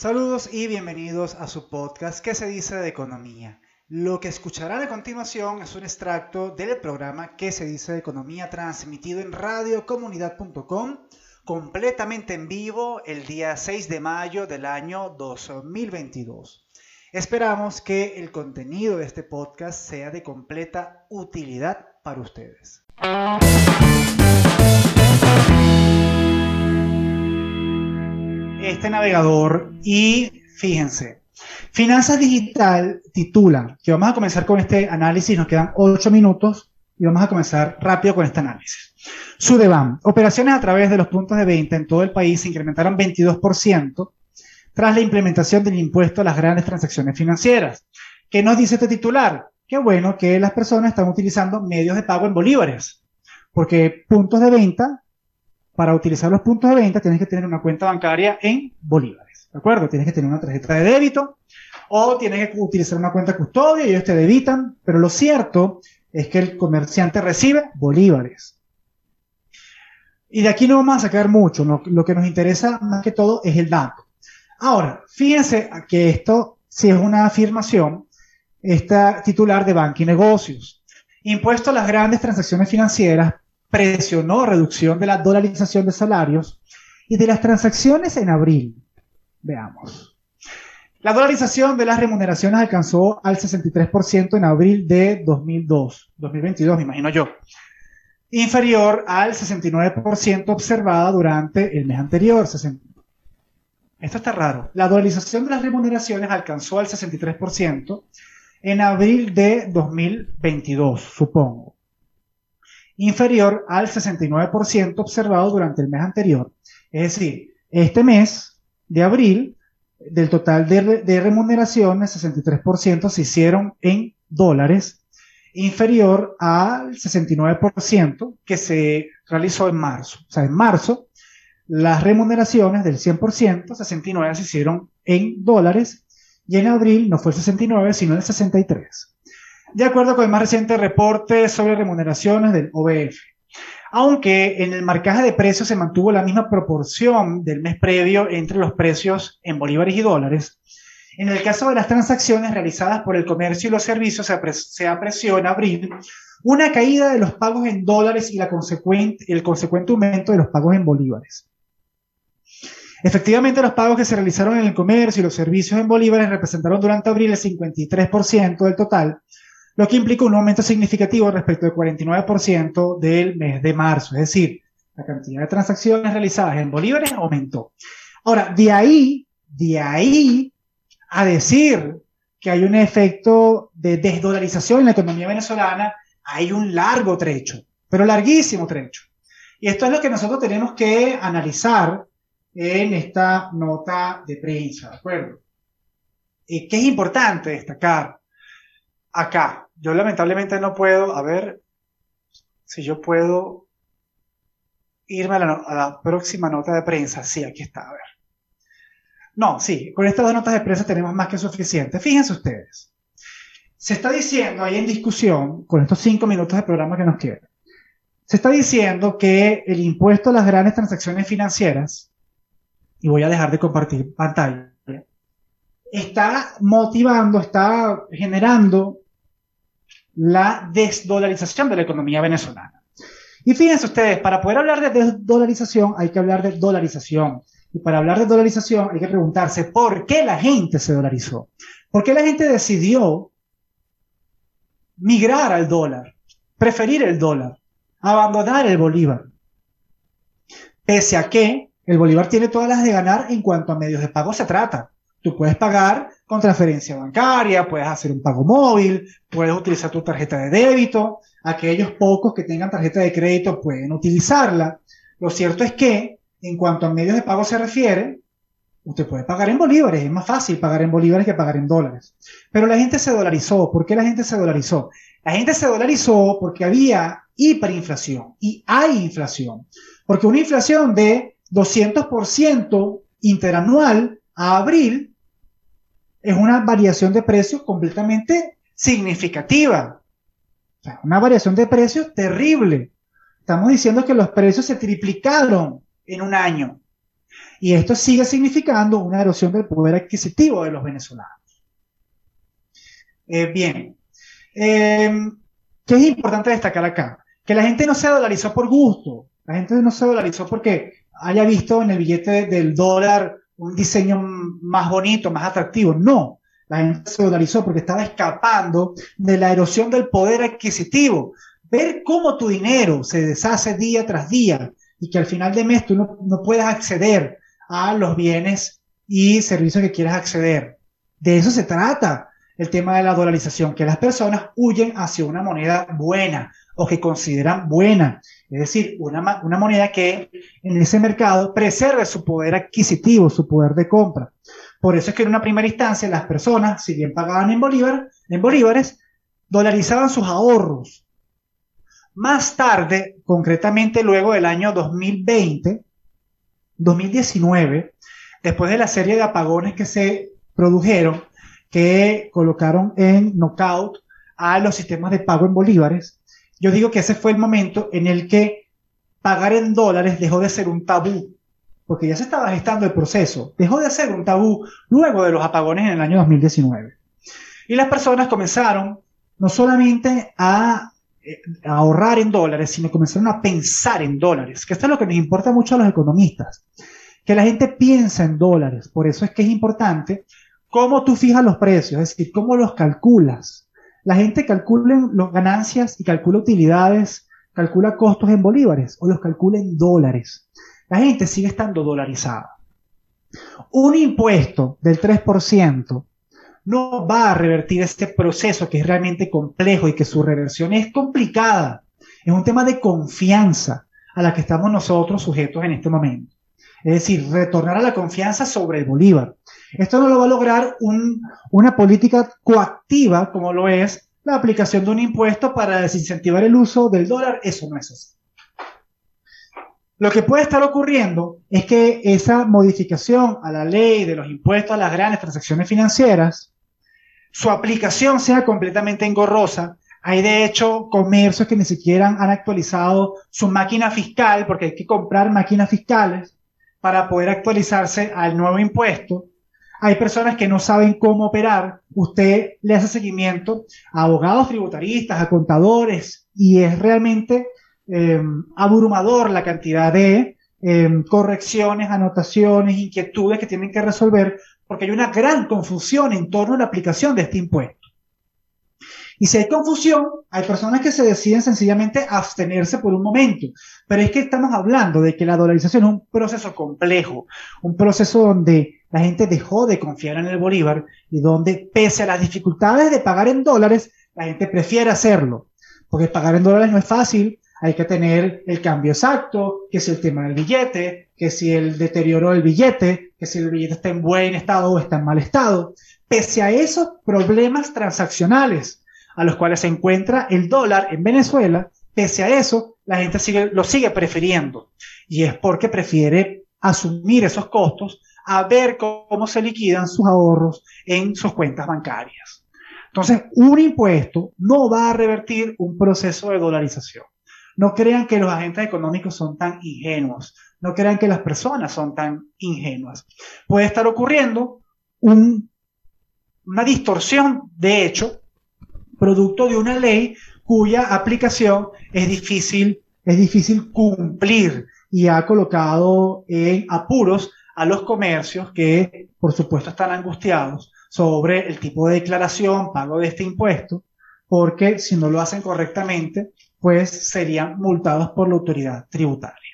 Saludos y bienvenidos a su podcast ¿Qué se dice de economía? Lo que escucharán a continuación es un extracto del programa ¿Qué se dice de economía? transmitido en radiocomunidad.com completamente en vivo el día 6 de mayo del año 2022. Esperamos que el contenido de este podcast sea de completa utilidad para ustedes. Este navegador y fíjense, Finanzas Digital titula que vamos a comenzar con este análisis, nos quedan 8 minutos y vamos a comenzar rápido con este análisis. Sudeban, operaciones a través de los puntos de venta en todo el país se incrementaron 22% tras la implementación del impuesto a las grandes transacciones financieras. ¿Qué nos dice este titular? Qué bueno que las personas están utilizando medios de pago en bolívares, porque puntos de venta, para utilizar los puntos de venta tienes que tener una cuenta bancaria en bolívares, ¿de acuerdo? Tienes que tener una tarjeta de débito o tienes que utilizar una cuenta custodia y ellos te debitan, pero lo cierto es que el comerciante recibe bolívares. Y de aquí no vamos a sacar mucho, lo que nos interesa más que todo es el dato. Ahora, fíjense que esto, si es una afirmación, esta titular de Banco y Negocios. Impuesto a las grandes transacciones financieras presionó reducción de la dolarización de salarios y de las transacciones en abril. Veamos. La dolarización de las remuneraciones alcanzó al 63% en abril de 2002, 2022, me imagino yo, inferior al 69% observada durante el mes anterior, esto está raro. La dolarización de las remuneraciones alcanzó al 63% en abril de 2022, supongo. Inferior al 69% observado durante el mes anterior. Es decir, este mes de abril, del total de, de remuneraciones, 63% se hicieron en dólares, inferior al 69% que se realizó en marzo. O sea, en marzo las remuneraciones del 100%, 69 se hicieron en dólares y en abril no fue el 69, sino el 63. De acuerdo con el más reciente reporte sobre remuneraciones del OBF. Aunque en el marcaje de precios se mantuvo la misma proporción del mes previo entre los precios en bolívares y dólares, en el caso de las transacciones realizadas por el comercio y los servicios se, apreció en abril una caída de los pagos en dólares y la consecuente, el consecuente aumento de los pagos en bolívares. Efectivamente, los pagos que se realizaron en el comercio y los servicios en bolívares representaron durante abril el 53% del total, lo que implica un aumento significativo respecto del 49% del mes de marzo. Es decir, la cantidad de transacciones realizadas en bolívares aumentó. Ahora, de ahí, de ahí a decir que hay un efecto de desdolarización en la economía venezolana, hay un largo trecho, pero larguísimo trecho. Y esto es lo que nosotros tenemos que analizar en esta nota de prensa, ¿de acuerdo? ¿Qué es importante destacar acá? Yo lamentablemente no puedo, a ver si yo puedo irme a la, próxima nota de prensa. Sí, aquí está, a ver. No, sí, con estas dos notas de prensa tenemos más que suficiente. Fíjense ustedes. Se está diciendo ahí en discusión, con estos cinco minutos de programa que nos quedan, se está diciendo que el impuesto a las grandes transacciones financieras y voy a dejar de compartir pantalla, está motivando, está generando la desdolarización de la economía venezolana. Y fíjense ustedes, para poder hablar de desdolarización hay que hablar de dolarización. Y para hablar de dolarización hay que preguntarse por qué la gente se dolarizó. ¿Por qué la gente decidió migrar al dólar, preferir el dólar, abandonar el bolívar? Pese a que el Bolívar tiene todas las de ganar en cuanto a medios de pago se trata. Tú puedes pagar con transferencia bancaria, puedes hacer un pago móvil, puedes utilizar tu tarjeta de débito. Aquellos pocos que tengan tarjeta de crédito pueden utilizarla. Lo cierto es que, en cuanto a medios de pago se refiere, usted puede pagar en bolívares. Es más fácil pagar en bolívares que pagar en dólares. Pero la gente se dolarizó. ¿Por qué la gente se dolarizó? La gente se dolarizó porque había hiperinflación y hay inflación. Porque una inflación de 200% interanual a abril es una variación de precios completamente significativa. Una variación de precios terrible. Estamos diciendo que los precios se triplicaron en un año. Y esto sigue significando una erosión del poder adquisitivo de los venezolanos. Eh, bien, em, ¿qué es importante destacar acá? Que la gente no se dolarizó por gusto, la gente no se dolarizó porque haya visto en el billete del dólar un diseño más bonito, más atractivo. No, la gente se dolarizó porque estaba escapando de la erosión del poder adquisitivo. Ver cómo tu dinero se deshace día tras día y que al final de mes tú no, no puedas acceder a los bienes y servicios que quieras acceder. De eso se trata el tema de la dolarización, que las personas huyen hacia una moneda buena o que consideran buena, es decir, una, una moneda que en ese mercado preserve su poder adquisitivo, su poder de compra. Por eso es que en una primera instancia las personas, si bien pagaban en, bolívar, en bolívares, dolarizaban sus ahorros. Más tarde, concretamente luego del año 2020, 2019, después de la serie de apagones que se produjeron, que colocaron en knockout a los sistemas de pago en bolívares, yo digo que ese fue el momento en el que pagar en dólares dejó de ser un tabú, porque ya se estaba gestando el proceso, dejó de ser un tabú luego de los apagones en el año 2019. Y las personas comenzaron no solamente a, eh, a ahorrar en dólares, sino comenzaron a pensar en dólares, que esto es lo que nos importa mucho a los economistas, que la gente piensa en dólares. Por eso es que es importante ¿Cómo tú fijas los precios? Es decir, ¿cómo los calculas? La gente calcula las ganancias y calcula utilidades, calcula costos en bolívares o los calcula en dólares. La gente sigue estando dolarizada. Un impuesto del 3% no va a revertir este proceso que es realmente complejo y que su reversión es complicada. Es un tema de confianza a la que estamos nosotros sujetos en este momento. Es decir, retornar a la confianza sobre el Bolívar. Esto no lo va a lograr una política coactiva como lo es la aplicación de un impuesto para desincentivar el uso del dólar. Eso no es así. Lo que puede estar ocurriendo es que esa modificación a la ley de los impuestos a las grandes transacciones financieras, su aplicación sea completamente engorrosa. Hay de hecho comercios que ni siquiera han actualizado su máquina fiscal porque hay que comprar máquinas fiscales para poder actualizarse al nuevo impuesto. Hay personas que no saben cómo operar. Usted le hace seguimiento a abogados tributaristas, a contadores, y es realmente eh, abrumador la cantidad de eh, correcciones, anotaciones, inquietudes que tienen que resolver, porque hay una gran confusión en torno a la aplicación de este impuesto. Y si hay confusión, hay personas que se deciden sencillamente abstenerse por un momento. Pero es que estamos hablando de que la dolarización es un proceso complejo, un proceso donde la gente dejó de confiar en el Bolívar y donde, pese a las dificultades de pagar en dólares, la gente prefiere hacerlo. Porque pagar en dólares no es fácil, hay que tener el cambio exacto, que si el tema del billete, que si el deterioro del billete, que si el billete está en buen estado o está en mal estado. Pese a esos problemas transaccionales, a los cuales se encuentra el dólar en Venezuela, pese a eso, la gente sigue, lo sigue prefiriendo. Y es porque prefiere asumir esos costos a ver cómo se liquidan sus ahorros en sus cuentas bancarias. Entonces, un impuesto no va a revertir un proceso de dolarización. No crean que los agentes económicos son tan ingenuos. No crean que las personas son tan ingenuas. Puede estar ocurriendo una distorsión, de hecho, producto de una ley cuya aplicación es difícil, es difícil cumplir y ha colocado en apuros a los comercios que, por supuesto, están angustiados sobre el tipo de declaración, pago de este impuesto, porque si no lo hacen correctamente, pues serían multados por la autoridad tributaria.